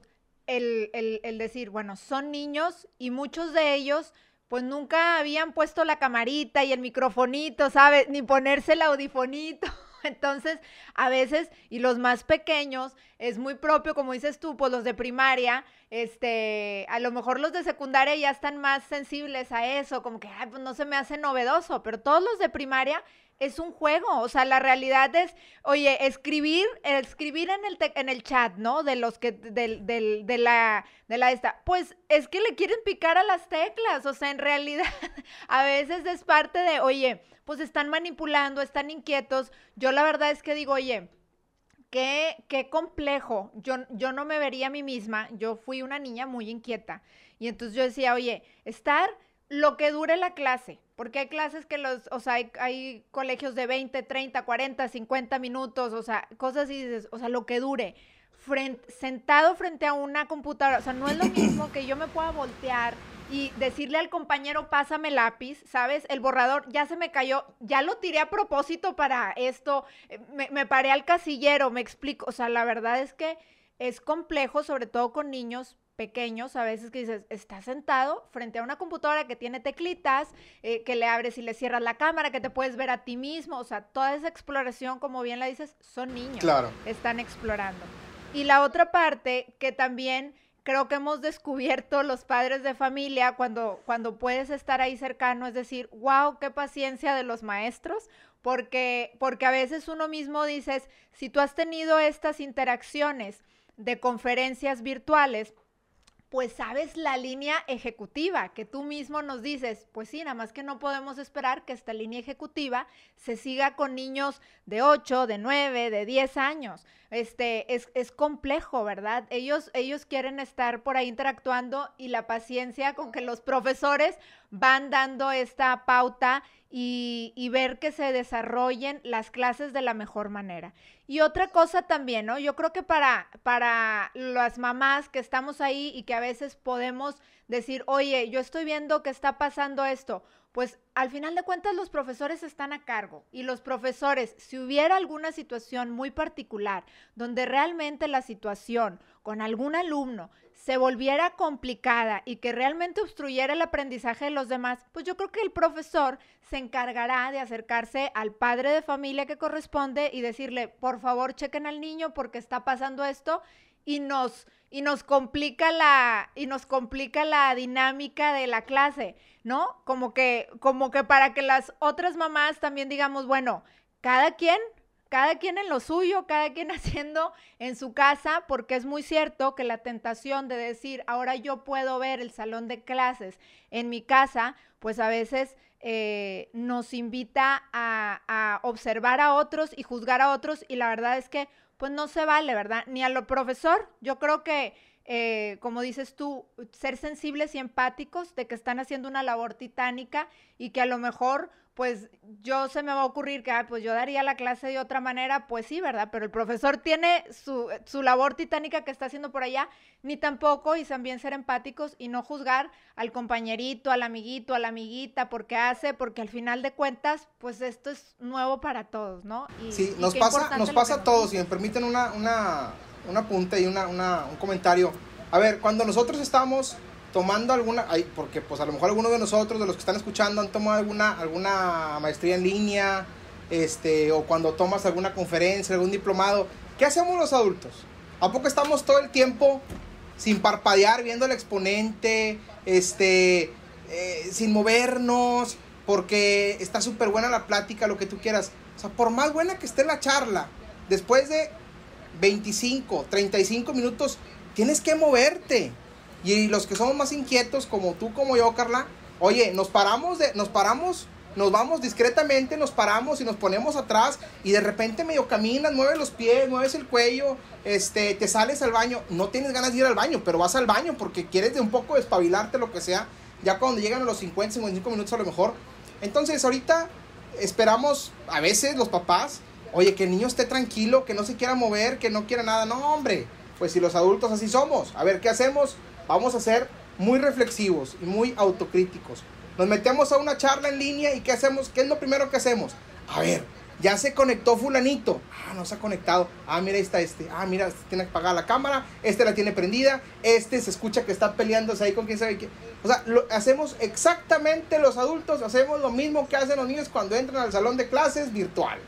el, el, el, decir, bueno, son niños y muchos de ellos pues nunca habían puesto la camarita y el microfonito, ¿sabes? Ni ponerse el audifonito. Entonces, a veces, y los más pequeños, es muy propio, como dices tú, pues los de primaria, este, a lo mejor los de secundaria ya están más sensibles a eso, como que, ay, pues no se me hace novedoso, pero todos los de primaria es un juego, o sea, la realidad es, oye, escribir, escribir en el, en el chat, ¿no? De los que, del, del, de la, de la esta, pues es que le quieren picar a las teclas, o sea, en realidad a veces es parte de, oye, pues están manipulando, están inquietos, yo la verdad es que digo, oye, qué, qué complejo, yo, yo no me vería a mí misma, yo fui una niña muy inquieta, y entonces yo decía, oye, estar lo que dure la clase, porque hay clases que los, o sea, hay, hay, colegios de 20, 30, 40, 50 minutos, o sea, cosas y o sea, lo que dure. Sentado frente a una computadora, o sea, no es lo mismo que yo me pueda voltear y decirle al compañero, pásame lápiz, ¿sabes? El borrador ya se me cayó, ya lo tiré a propósito para esto, eh, me, me paré al casillero, me explico, o sea, la verdad es que es complejo, sobre todo con niños, pequeños, a veces que dices, está sentado frente a una computadora que tiene teclitas, eh, que le abres y le cierras la cámara, que te puedes ver a ti mismo, o sea, toda esa exploración, como bien la dices, son niños. Claro. Están explorando. Y la otra parte que también creo que hemos descubierto los padres de familia cuando, cuando puedes estar ahí cercano, es decir, wow, qué paciencia de los maestros, porque, porque a veces uno mismo dices, si tú has tenido estas interacciones de conferencias virtuales, pues sabes la línea ejecutiva que tú mismo nos dices, pues sí, nada más que no podemos esperar que esta línea ejecutiva se siga con niños de 8, de 9, de 10 años. Este, es, es complejo, ¿verdad? Ellos, ellos quieren estar por ahí interactuando y la paciencia con que los profesores van dando esta pauta y, y, ver que se desarrollen las clases de la mejor manera. Y otra cosa también, ¿no? Yo creo que para, para las mamás que estamos ahí y que a veces podemos decir, oye, yo estoy viendo que está pasando esto, pues al final de cuentas los profesores están a cargo. Y los profesores, si hubiera alguna situación muy particular donde realmente la situación con algún alumno se volviera complicada y que realmente obstruyera el aprendizaje de los demás, pues yo creo que el profesor se encargará de acercarse al padre de familia que corresponde y decirle, por favor, chequen al niño porque está pasando esto y nos y nos complica la y nos complica la dinámica de la clase, ¿no? Como que como que para que las otras mamás también digamos, bueno, cada quien cada quien en lo suyo, cada quien haciendo en su casa, porque es muy cierto que la tentación de decir, ahora yo puedo ver el salón de clases en mi casa, pues a veces eh, nos invita a, a observar a otros y juzgar a otros y la verdad es que pues no se vale, ¿verdad? Ni a lo profesor. Yo creo que, eh, como dices tú, ser sensibles y empáticos de que están haciendo una labor titánica y que a lo mejor pues yo se me va a ocurrir que, pues yo daría la clase de otra manera, pues sí, ¿verdad? Pero el profesor tiene su, su, labor titánica que está haciendo por allá, ni tampoco, y también ser empáticos y no juzgar al compañerito, al amiguito, a la amiguita, porque hace, porque al final de cuentas, pues esto es nuevo para todos, ¿no? Y, sí, nos pasa, nos pasa a todos, si me permiten una, una, una punta y una, una, un comentario. A ver, cuando nosotros estamos tomando alguna, porque pues a lo mejor algunos de nosotros, de los que están escuchando, han tomado alguna, alguna maestría en línea, este, o cuando tomas alguna conferencia, algún diplomado, ¿qué hacemos los adultos? ¿A poco estamos todo el tiempo sin parpadear, viendo el exponente, este, eh, sin movernos, porque está súper buena la plática, lo que tú quieras? O sea, por más buena que esté la charla, después de 25, 35 minutos, tienes que moverte. Y los que somos más inquietos, como tú, como yo, Carla, oye, nos paramos, de, nos paramos, nos vamos discretamente, nos paramos y nos ponemos atrás y de repente medio caminas, mueves los pies, mueves el cuello, este, te sales al baño. No tienes ganas de ir al baño, pero vas al baño porque quieres de un poco despabilarte, lo que sea. Ya cuando llegan a los 50, 55 minutos a lo mejor. Entonces, ahorita esperamos, a veces los papás, oye, que el niño esté tranquilo, que no se quiera mover, que no quiera nada. No, hombre, pues si los adultos así somos. A ver, ¿qué hacemos? Vamos a ser muy reflexivos y muy autocríticos. Nos metemos a una charla en línea y ¿qué hacemos? ¿Qué es lo primero que hacemos? A ver, ya se conectó fulanito. Ah, no se ha conectado. Ah, mira, ahí está este. Ah, mira, este tiene que apagar la cámara. Este la tiene prendida. Este se escucha que está peleándose ahí con quién sabe qué. O sea, hacemos exactamente los adultos, hacemos lo mismo que hacen los niños cuando entran al salón de clases virtual.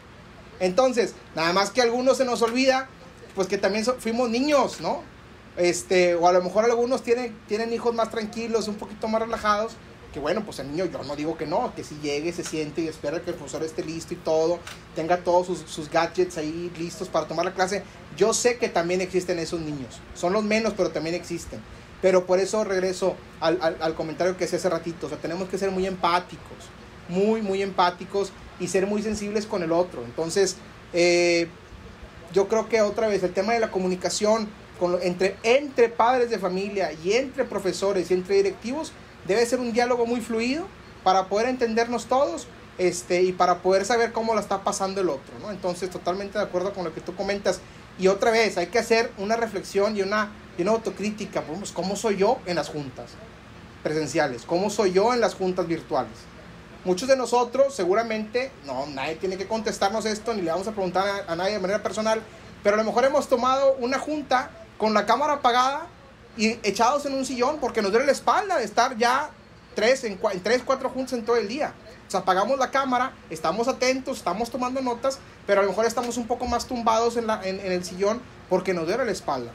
Entonces, nada más que a algunos se nos olvida, pues que también fuimos niños, ¿no? Este, o a lo mejor algunos tienen, tienen hijos más tranquilos, un poquito más relajados. Que bueno, pues el niño, yo no digo que no, que si llegue, se siente y espera que el profesor esté listo y todo, tenga todos sus, gadgets ahí listos para tomar la clase. Yo sé que también existen esos niños. Son los menos, pero también existen. Pero por eso regreso al, al, comentario que hice hace ratito. O sea, tenemos que ser muy empáticos. Muy, muy empáticos y ser muy sensibles con el otro. Entonces, eh, yo creo que otra vez el tema de la comunicación entre, entre padres de familia y entre profesores y entre directivos debe ser un diálogo muy fluido para poder entendernos todos este, y para poder saber cómo la está pasando el otro. ¿no? Entonces, totalmente de acuerdo con lo que tú comentas. Y otra vez, hay que hacer una reflexión y una, y una autocrítica. Pues, ¿Cómo soy yo en las juntas presenciales? ¿Cómo soy yo en las juntas virtuales? Muchos de nosotros, seguramente, no, nadie tiene que contestarnos esto, ni le vamos a preguntar a, nadie de manera personal, pero a lo mejor hemos tomado una junta con la cámara apagada y echados en un sillón porque nos duele la espalda de estar ya tres, en, tres, cuatro juntos en todo el día. O sea, apagamos la cámara, estamos atentos, estamos tomando notas, pero a lo mejor estamos un poco más tumbados en, en, el sillón porque nos duele la espalda.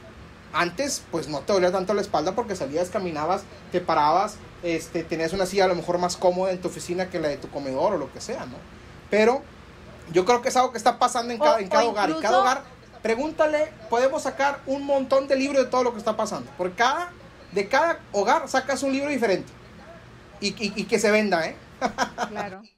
Antes, pues no te dolía tanto la espalda porque salías, caminabas, te parabas, este, tenías una silla a lo mejor más cómoda en tu oficina que la de tu comedor o lo que sea, ¿no? Pero yo creo que es algo que está pasando en cada, en cada hogar. Y cada hogar pregúntale, podemos sacar un montón de libros de todo lo que está pasando. Por cada, de cada hogar sacas un libro diferente. Y, y, que se venda, ¿eh? Claro.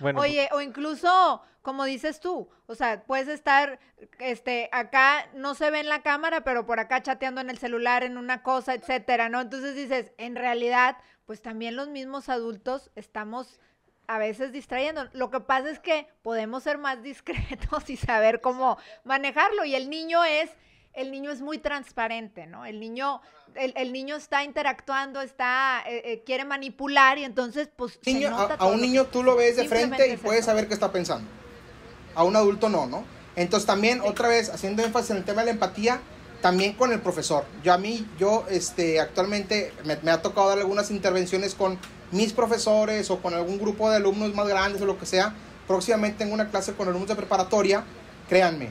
Bueno, Oye, o incluso, como dices tú, o sea, puedes estar, este, acá no se ve en la cámara, pero por acá chateando en el celular, en una cosa, etcétera, ¿no? Entonces dices, en realidad, pues también los mismos adultos estamos a veces distrayendo. Lo que pasa es que podemos ser más discretos y saber cómo manejarlo. Y el niño es el niño es muy transparente, ¿no? El niño, el, niño está interactuando, está, eh, eh, quiere manipular y entonces, pues. a, un niño tú lo ves de frente y puedes saber qué está pensando. A un adulto no, ¿no? Entonces también, otra vez, haciendo énfasis en el tema de la empatía, también con el profesor. Yo a mí, yo este, actualmente me, me, ha tocado dar algunas intervenciones con mis profesores o con algún grupo de alumnos más grandes o lo que sea. Próximamente tengo una clase con alumnos de preparatoria. Créanme,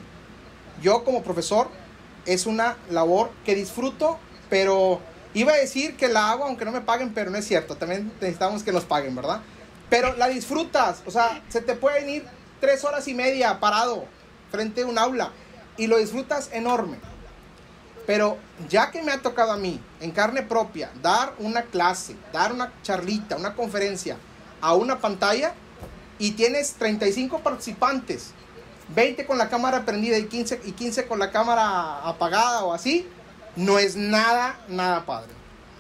yo como profesor es una labor que disfruto, pero iba a decir que la hago aunque no me paguen, pero no es cierto. También necesitamos que nos paguen, ¿verdad? Pero la disfrutas, o sea, se te pueden ir tres horas y media parado frente a un aula y lo disfrutas enorme. Pero ya que me ha tocado a mí, en carne propia, dar una clase, dar una charlita, una conferencia a una pantalla y tienes 35 participantes, 20 con la cámara prendida y 15, y 15 con la cámara apagada o así, no es nada, nada padre.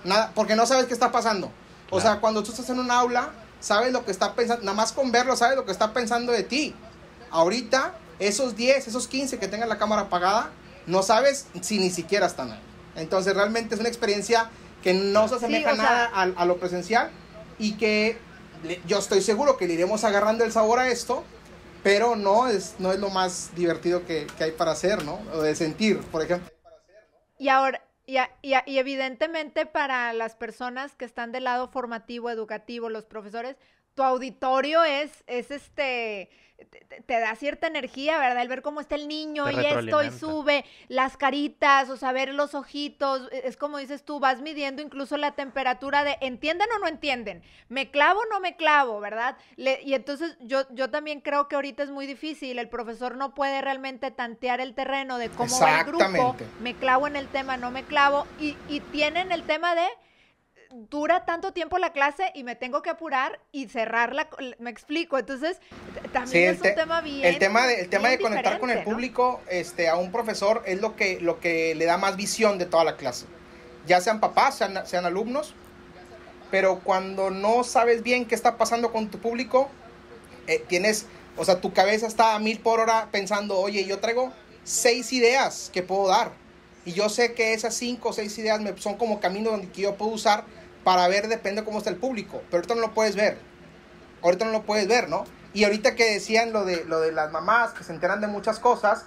Nada, porque no sabes qué está pasando. O sea, cuando tú estás en un aula, sabes lo que está pensando, nada más con verlo, sabes lo que está pensando de ti. Ahorita, esos 10, esos 15 que tengan la cámara apagada, no sabes si ni siquiera están ahí. Entonces realmente es una experiencia que no se asemeja nada a, lo presencial y que yo estoy seguro que le iremos agarrando el sabor a esto, pero no es, no es lo más divertido que, hay para hacer, ¿no? O de sentir, por ejemplo. Y ahora, y, y, evidentemente para las personas que están del lado formativo, educativo, los profesores, tu auditorio es, es este te, da cierta energía, ¿verdad? El ver cómo está el niño y esto y sube las caritas, o sea, ver los ojitos, e, es como dices tú, vas midiendo incluso la temperatura de entienden o no entienden, me clavo o no me clavo, ¿verdad? y entonces yo, yo también creo que ahorita es muy difícil, el profesor no puede realmente tantear el terreno de cómo va el grupo, me clavo en el tema, no me clavo, y, y tienen el tema de dura tanto tiempo la clase y me tengo que apurar y cerrarla, me explico. Entonces, también es un tema bien. El tema de, el tema de conectar con el público este, a un profesor es lo que, lo que le da más visión de toda la clase. Ya sean papás, sean, sean alumnos, pero cuando no sabes bien qué está pasando con tu público, eh, tienes, o sea, tu cabeza está a mil por hora pensando, oye, yo traigo seis ideas que puedo dar. Y yo sé que esas cinco o seis ideas me, son como caminos donde yo puedo usar para ver depende cómo está el público, pero ahorita no lo puedes ver. Ahorita no lo puedes ver, ¿no? Y ahorita que decían lo de, lo de las mamás que se enteran de muchas cosas,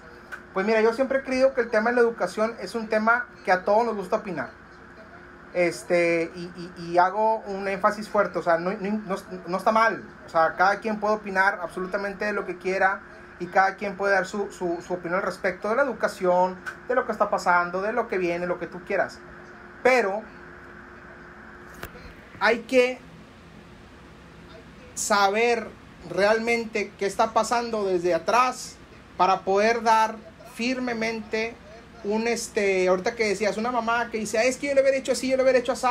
pues mira, yo siempre he creído que el tema de la educación es un tema que a todos nos gusta opinar. Este, y, hago un énfasis fuerte, o sea, no, no, está mal, o sea, cada quien puede opinar absolutamente de lo que quiera y cada quien puede dar su, su, su opinión al respecto de la educación, de lo que está pasando, de lo que viene, lo que tú quieras. Pero hay que saber realmente qué está pasando desde atrás para poder dar firmemente un este ahorita que decías una mamá que dice es que yo le hubiera hecho así yo le hubiera hecho así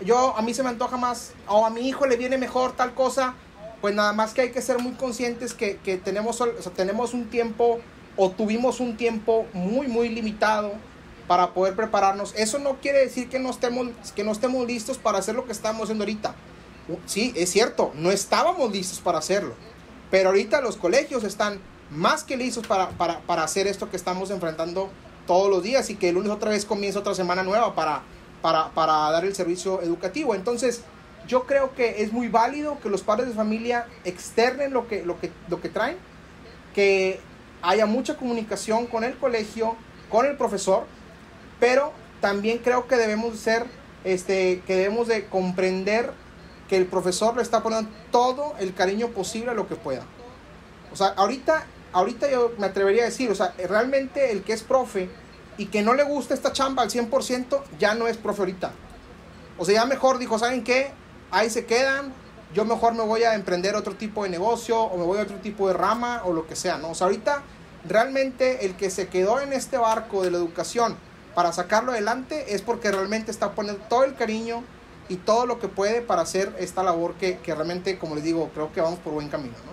yo a mí se me antoja más o a mi hijo le viene mejor tal cosa pues nada más que hay que ser muy conscientes que, tenemos, tenemos un tiempo o tuvimos un tiempo muy muy limitado para poder prepararnos. Eso no quiere decir que no estemos, que no estemos listos para hacer lo que estamos haciendo ahorita. Sí, es cierto, no estábamos listos para hacerlo. Pero ahorita los colegios están más que listos para, para, hacer esto que estamos enfrentando todos los días y que el lunes otra vez comienza otra semana nueva para, para, para dar el servicio educativo. Entonces, yo creo que es muy válido que los padres de familia externen lo que, lo que, lo que traen, que haya mucha comunicación con el colegio, con el profesor, pero también creo que debemos ser, este, que debemos de comprender que el profesor le está poniendo todo el cariño posible a lo que pueda. O sea, ahorita, ahorita yo me atrevería a decir, o sea, realmente el que es profe y que no le gusta esta chamba al 100%, ya no es profe ahorita. O sea, ya mejor dijo, ¿saben qué? Ahí se quedan, yo mejor me voy a emprender otro tipo de negocio o me voy a otro tipo de rama o lo que sea, ¿no? O sea, ahorita realmente el que se quedó en este barco de la educación para sacarlo adelante es porque realmente está poniendo todo el cariño y todo lo que puede para hacer esta labor que, realmente, como les digo, creo que vamos por buen camino, ¿no?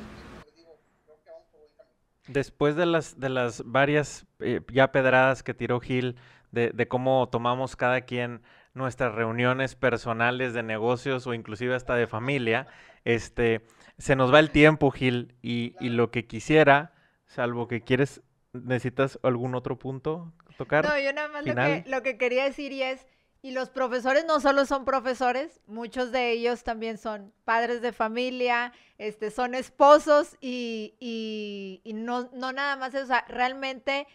Después de las, de las varias eh, ya pedradas que tiró Gil, de, cómo tomamos cada quien nuestras reuniones personales de negocios o inclusive hasta de familia, este, se nos va el tiempo, Gil, y, y lo que quisiera, salvo que quieres ¿Necesitas algún otro punto tocar? No, yo nada más lo que, lo que quería decir y es, y los profesores no solo son profesores, muchos de ellos también son padres de familia, este, son esposos y, y, y no, no nada más, o sea, realmente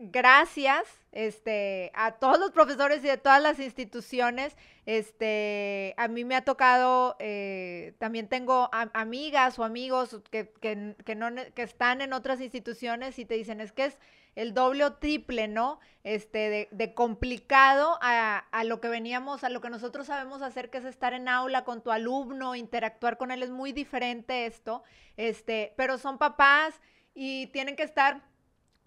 gracias este, a todos los profesores y de todas las instituciones. Este, a mí me ha tocado, eh, también tengo amigas o amigos que, que, que, no, que están en otras instituciones y te dicen, es que es el doble o triple, ¿no? Este, de, de complicado a, a, lo que veníamos, a lo que nosotros sabemos hacer, que es estar en aula con tu alumno, interactuar con él, es muy diferente esto, este, pero son papás y tienen que estar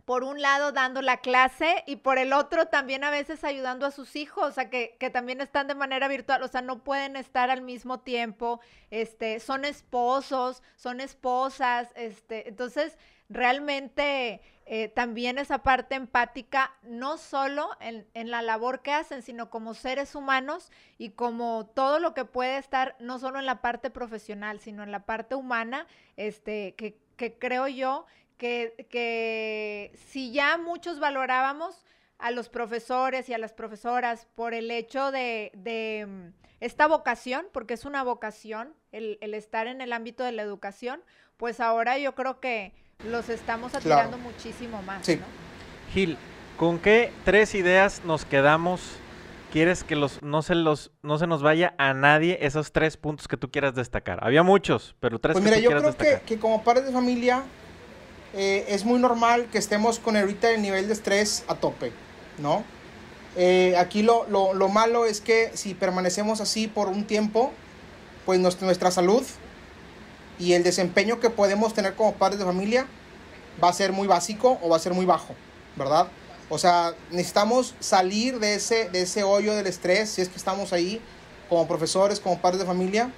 por un lado dando la clase y por el otro también a veces ayudando a sus hijos, o sea, que, que, también están de manera virtual, o sea, no pueden estar al mismo tiempo, este, son esposos, son esposas, este, entonces realmente eh, también esa parte empática, no solo en, en, la labor que hacen, sino como seres humanos y como todo lo que puede estar, no solo en la parte profesional, sino en la parte humana, este, que, que creo yo que, que si ya muchos valorábamos a los profesores y a las profesoras por el hecho de, de mm, esta vocación, porque es una vocación el, el, estar en el ámbito de la educación, pues ahora yo creo que los estamos atirando claro. muchísimo más. Sí. ¿no? Gil, ¿con qué tres ideas nos quedamos? ¿Quieres que los no se los no se nos vaya a nadie esos tres puntos que tú quieras destacar? Había muchos, pero tres pues que mira, tú yo quieras creo que, que, como padres de familia eh, es muy normal que estemos con ahorita el nivel de estrés a tope, ¿no? Eh, aquí lo, lo, lo, malo es que si permanecemos así por un tiempo, pues nuestra, nuestra salud y el desempeño que podemos tener como padres de familia va a ser muy básico o va a ser muy bajo, ¿verdad? O sea, necesitamos salir de ese, de ese hoyo del estrés, si es que estamos ahí como profesores, como padres de familia,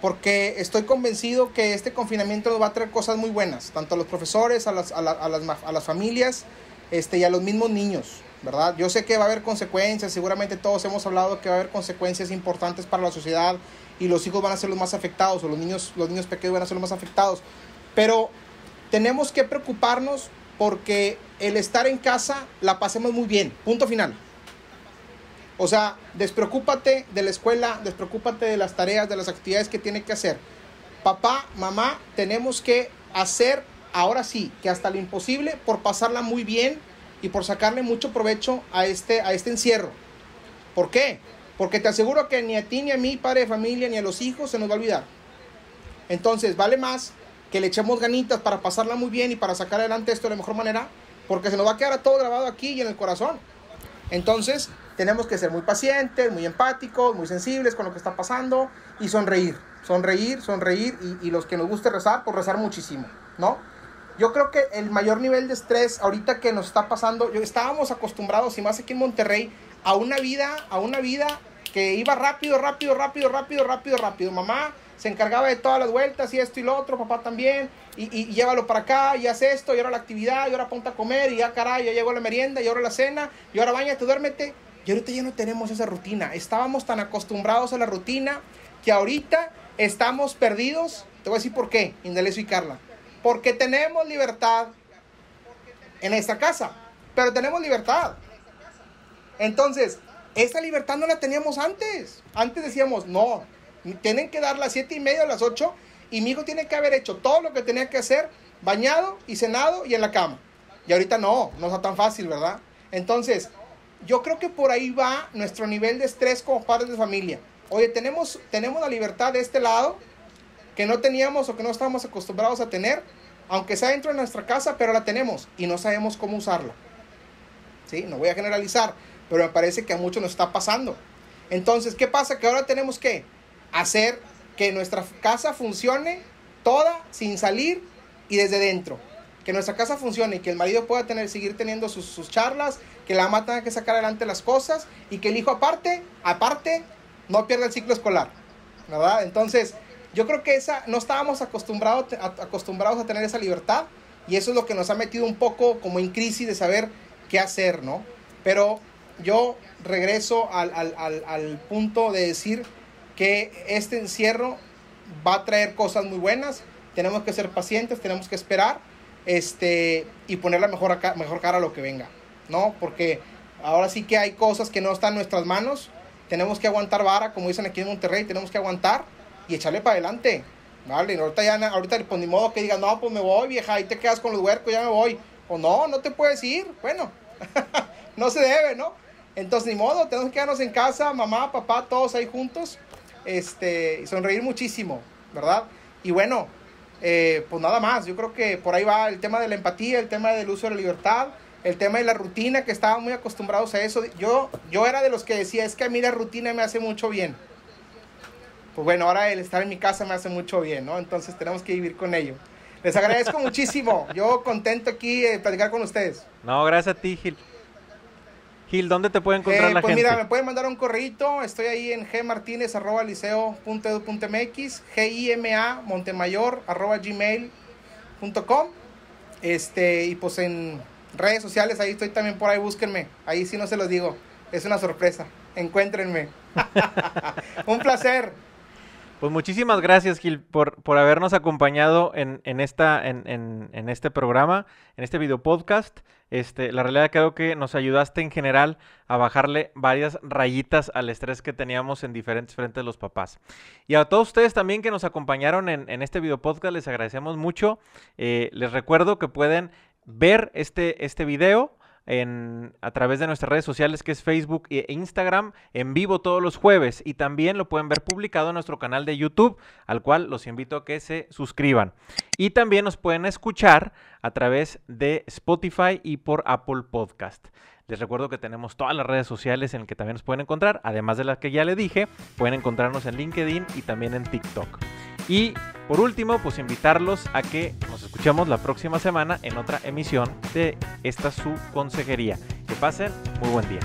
porque estoy convencido que este confinamiento nos va a traer cosas muy buenas, tanto a los profesores, a las, a, la, a las, a las familias este, y a los mismos niños, ¿verdad? Yo sé que va a haber consecuencias, seguramente todos hemos hablado que va a haber consecuencias importantes para la sociedad y los hijos van a ser los más afectados o los niños, los niños pequeños van a ser los más afectados, pero tenemos que preocuparnos porque el estar en casa la pasemos muy bien, punto final. O sea, despreocúpate de la escuela, despreocúpate de las tareas, de las actividades que tiene que hacer. Papá, mamá, tenemos que hacer ahora sí, que hasta lo imposible por pasarla muy bien y por sacarle mucho provecho a este, a este encierro. ¿Por qué? Porque te aseguro que ni a ti, ni a mí, padre de familia, ni a los hijos se nos va a olvidar. Entonces, vale más que le echemos ganitas para pasarla muy bien y para sacar adelante esto de la mejor manera, porque se nos va a quedar todo grabado aquí y en el corazón. Entonces, tenemos que ser muy pacientes, muy empáticos, muy sensibles con lo que está pasando y sonreír, sonreír, sonreír y, y, los que nos guste rezar, pues rezar muchísimo, ¿no? Yo creo que el mayor nivel de estrés ahorita que nos está pasando, yo estábamos acostumbrados, y más aquí en Monterrey, a una vida, a una vida que iba rápido, rápido, rápido, rápido, rápido, rápido. Mamá se encargaba de todas las vueltas y esto y lo otro, papá también, y, y, llévalo para acá, y haz esto, y ahora la actividad, y ahora ponte a comer, y ya caray, ya llegó la merienda, y ahora la cena, y ahora bañate, duérmete. Y ahorita ya no tenemos esa rutina. Estábamos tan acostumbrados a la rutina que ahorita estamos perdidos. Te voy a decir por qué, Indalecio y Carla. Porque tenemos libertad en esta casa. Pero tenemos libertad. Entonces, esa libertad no la teníamos antes. Antes decíamos, no, tienen que dar las siete y media a las 8 y mi hijo tiene que haber hecho todo lo que tenía que hacer, bañado y cenado y en la cama. Y ahorita no, no está tan fácil, ¿verdad? Entonces, yo creo que por ahí va nuestro nivel de estrés como padres de familia. Oye, tenemos, tenemos la libertad de este lado que no teníamos o que no estábamos acostumbrados a tener, aunque sea dentro de nuestra casa, pero la tenemos y no sabemos cómo usarla. ¿Sí? No voy a generalizar, pero me parece que a muchos nos está pasando. Entonces, ¿qué pasa? Que ahora tenemos que hacer que nuestra casa funcione toda sin salir y desde dentro. Que nuestra casa funcione y que el marido pueda tener, seguir teniendo sus, sus charlas, que la mamá tenga que sacar adelante las cosas y que el hijo aparte, aparte, no pierda el ciclo escolar. ¿Verdad? Entonces, yo creo que esa, no estábamos acostumbrados acostumbrados a tener esa libertad y eso es lo que nos ha metido un poco como en crisis de saber qué hacer, ¿no? Pero yo regreso al, al, al punto de decir que este encierro va a traer cosas muy buenas, tenemos que ser pacientes, tenemos que esperar este, y poner la mejor, mejor cara a lo que venga, ¿no? Porque ahora sí que hay cosas que no están en nuestras manos, tenemos que aguantar vara, como dicen aquí en Monterrey, tenemos que aguantar y echarle para adelante, ¿vale? ahorita ya, ahorita pues ni modo que digas, no, pues me voy, vieja, ahí te quedas con los huercos, ya me voy. O no, no te puedes ir, bueno, no se debe, ¿no? Entonces, ni modo, tenemos que quedarnos en casa, mamá, papá, todos ahí juntos, este, sonreír muchísimo, ¿verdad? Y bueno, eh, pues nada más, yo creo que por ahí va el tema de la empatía, el tema del uso de la libertad, el tema de la rutina, que estaban muy acostumbrados a eso. Yo, yo era de los que decía, es que a mí la rutina me hace mucho bien. Pues bueno, ahora el estar en mi casa me hace mucho bien, ¿no? Entonces tenemos que vivir con ello. Les agradezco muchísimo. Yo contento aquí de platicar con ustedes. No, gracias a ti, Gil. Gil, ¿dónde te puede encontrar eh, la pues gente? Mira, me pueden mandar un correito. Estoy ahí en gmartinez.liceo.edu.mx, gima montemayor arroba gmail.com. Este, y pues en redes sociales, ahí estoy también por ahí, búsquenme. Ahí sí no se los digo. Es una sorpresa. Encuéntrenme. un placer. Pues muchísimas gracias, Gil, por, por habernos acompañado en, en esta, en, en, este programa, en este video podcast. Este, la realidad creo que nos ayudaste en general a bajarle varias rayitas al estrés que teníamos en diferentes frentes los papás. Y a todos ustedes también que nos acompañaron en, en este video podcast, les agradecemos mucho. Eh, les recuerdo que pueden ver este, este video a través de nuestras redes sociales que es Facebook e Instagram en vivo todos los jueves y también lo pueden ver publicado en nuestro canal de YouTube al cual los invito a que se suscriban. Y también nos pueden escuchar a través de Spotify y por Apple Podcast. Les recuerdo que tenemos todas las redes sociales en las que también nos pueden encontrar, además de las que ya le dije, pueden encontrarnos en LinkedIn y también en TikTok. Y por último, pues invitarlos a que nos escuchemos la próxima semana en otra emisión de esta su consejería. Que pasen muy buen día.